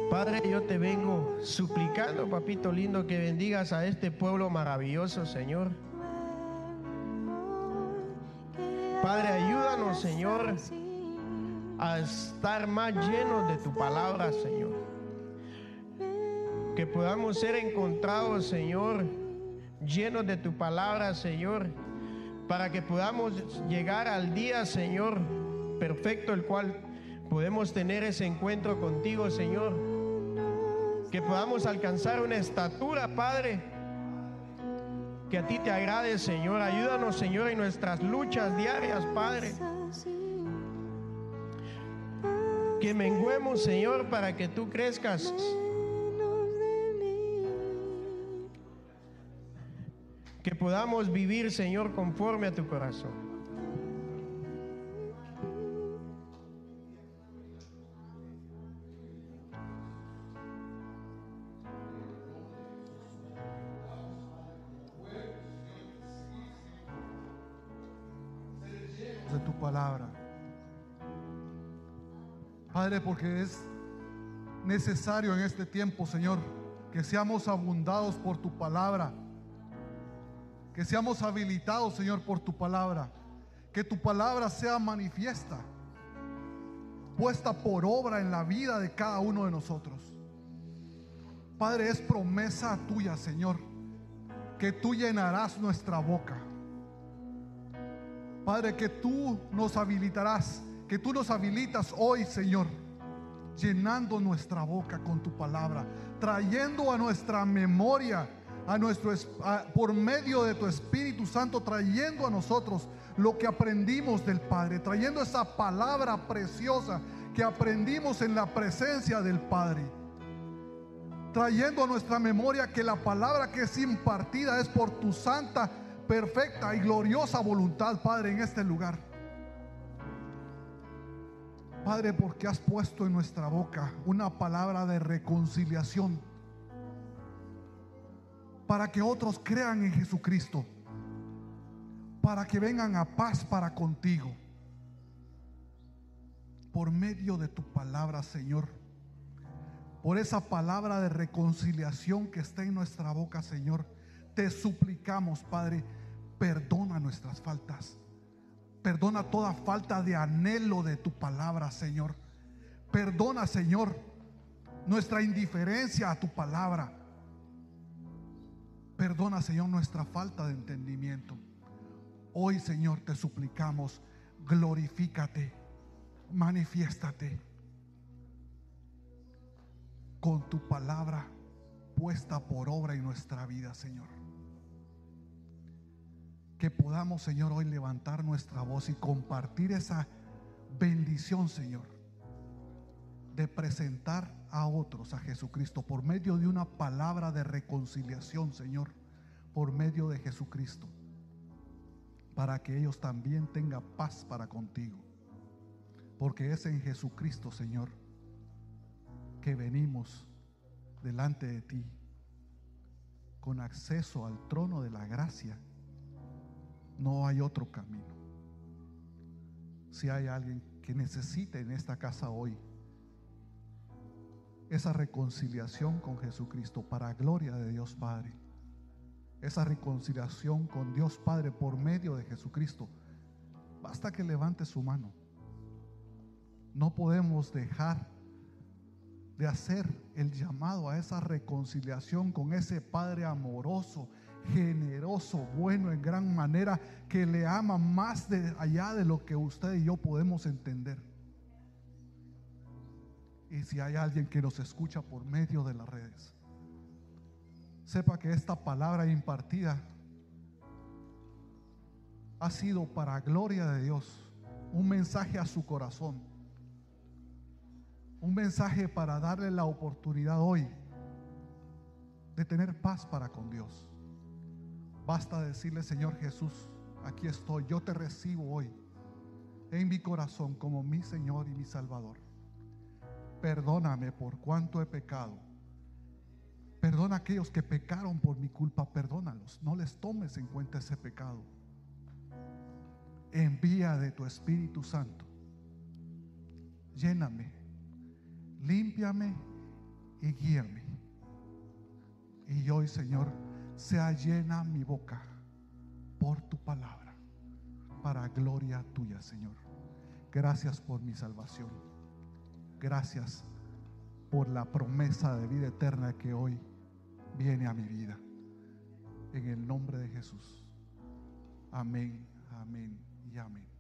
Padre, yo te vengo suplicando, papito lindo, que bendigas a este pueblo maravilloso, Señor. Padre, ayúdanos, Señor, a estar más llenos de tu palabra, Señor. Que podamos ser encontrados, Señor, llenos de tu palabra, Señor, para que podamos llegar al día, Señor, perfecto, el cual podemos tener ese encuentro contigo, Señor. Que podamos alcanzar una estatura, Padre, que a ti te agrade, Señor. Ayúdanos, Señor, en nuestras luchas diarias, Padre. Que menguemos, Señor, para que tú crezcas. Que podamos vivir, Señor, conforme a tu corazón. Padre, porque es necesario en este tiempo, Señor, que seamos abundados por tu palabra, que seamos habilitados, Señor, por tu palabra, que tu palabra sea manifiesta, puesta por obra en la vida de cada uno de nosotros. Padre, es promesa tuya, Señor, que tú llenarás nuestra boca. Padre, que tú nos habilitarás, que tú nos habilitas hoy, Señor, llenando nuestra boca con tu palabra, trayendo a nuestra memoria, a nuestro por medio de tu Espíritu Santo, trayendo a nosotros lo que aprendimos del Padre, trayendo esa palabra preciosa que aprendimos en la presencia del Padre. Trayendo a nuestra memoria que la palabra que es impartida es por tu santa perfecta y gloriosa voluntad, Padre, en este lugar. Padre, porque has puesto en nuestra boca una palabra de reconciliación para que otros crean en Jesucristo, para que vengan a paz para contigo. Por medio de tu palabra, Señor. Por esa palabra de reconciliación que está en nuestra boca, Señor. Te suplicamos, Padre, perdona nuestras faltas. Perdona toda falta de anhelo de tu palabra, Señor. Perdona, Señor, nuestra indiferencia a tu palabra. Perdona, Señor, nuestra falta de entendimiento. Hoy, Señor, te suplicamos, glorifícate, manifiéstate con tu palabra puesta por obra en nuestra vida, Señor. Que podamos, Señor, hoy levantar nuestra voz y compartir esa bendición, Señor, de presentar a otros a Jesucristo por medio de una palabra de reconciliación, Señor, por medio de Jesucristo, para que ellos también tengan paz para contigo. Porque es en Jesucristo, Señor, que venimos delante de ti con acceso al trono de la gracia. No hay otro camino. Si hay alguien que necesite en esta casa hoy esa reconciliación con Jesucristo para gloria de Dios Padre, esa reconciliación con Dios Padre por medio de Jesucristo, basta que levante su mano. No podemos dejar de hacer el llamado a esa reconciliación con ese Padre amoroso, generoso, bueno en gran manera, que le ama más de allá de lo que usted y yo podemos entender. Y si hay alguien que nos escucha por medio de las redes, sepa que esta palabra impartida ha sido para gloria de Dios, un mensaje a su corazón un mensaje para darle la oportunidad hoy de tener paz para con Dios. Basta decirle, Señor Jesús, aquí estoy, yo te recibo hoy en mi corazón como mi Señor y mi Salvador. Perdóname por cuanto he pecado. Perdona a aquellos que pecaron por mi culpa, perdónalos. No les tomes en cuenta ese pecado. Envía de tu Espíritu Santo. Lléname, límpiame y guíame. Y hoy, Señor, sea llena mi boca por tu palabra, para gloria tuya, Señor. Gracias por mi salvación. Gracias por la promesa de vida eterna que hoy viene a mi vida. En el nombre de Jesús. Amén, amén y amén.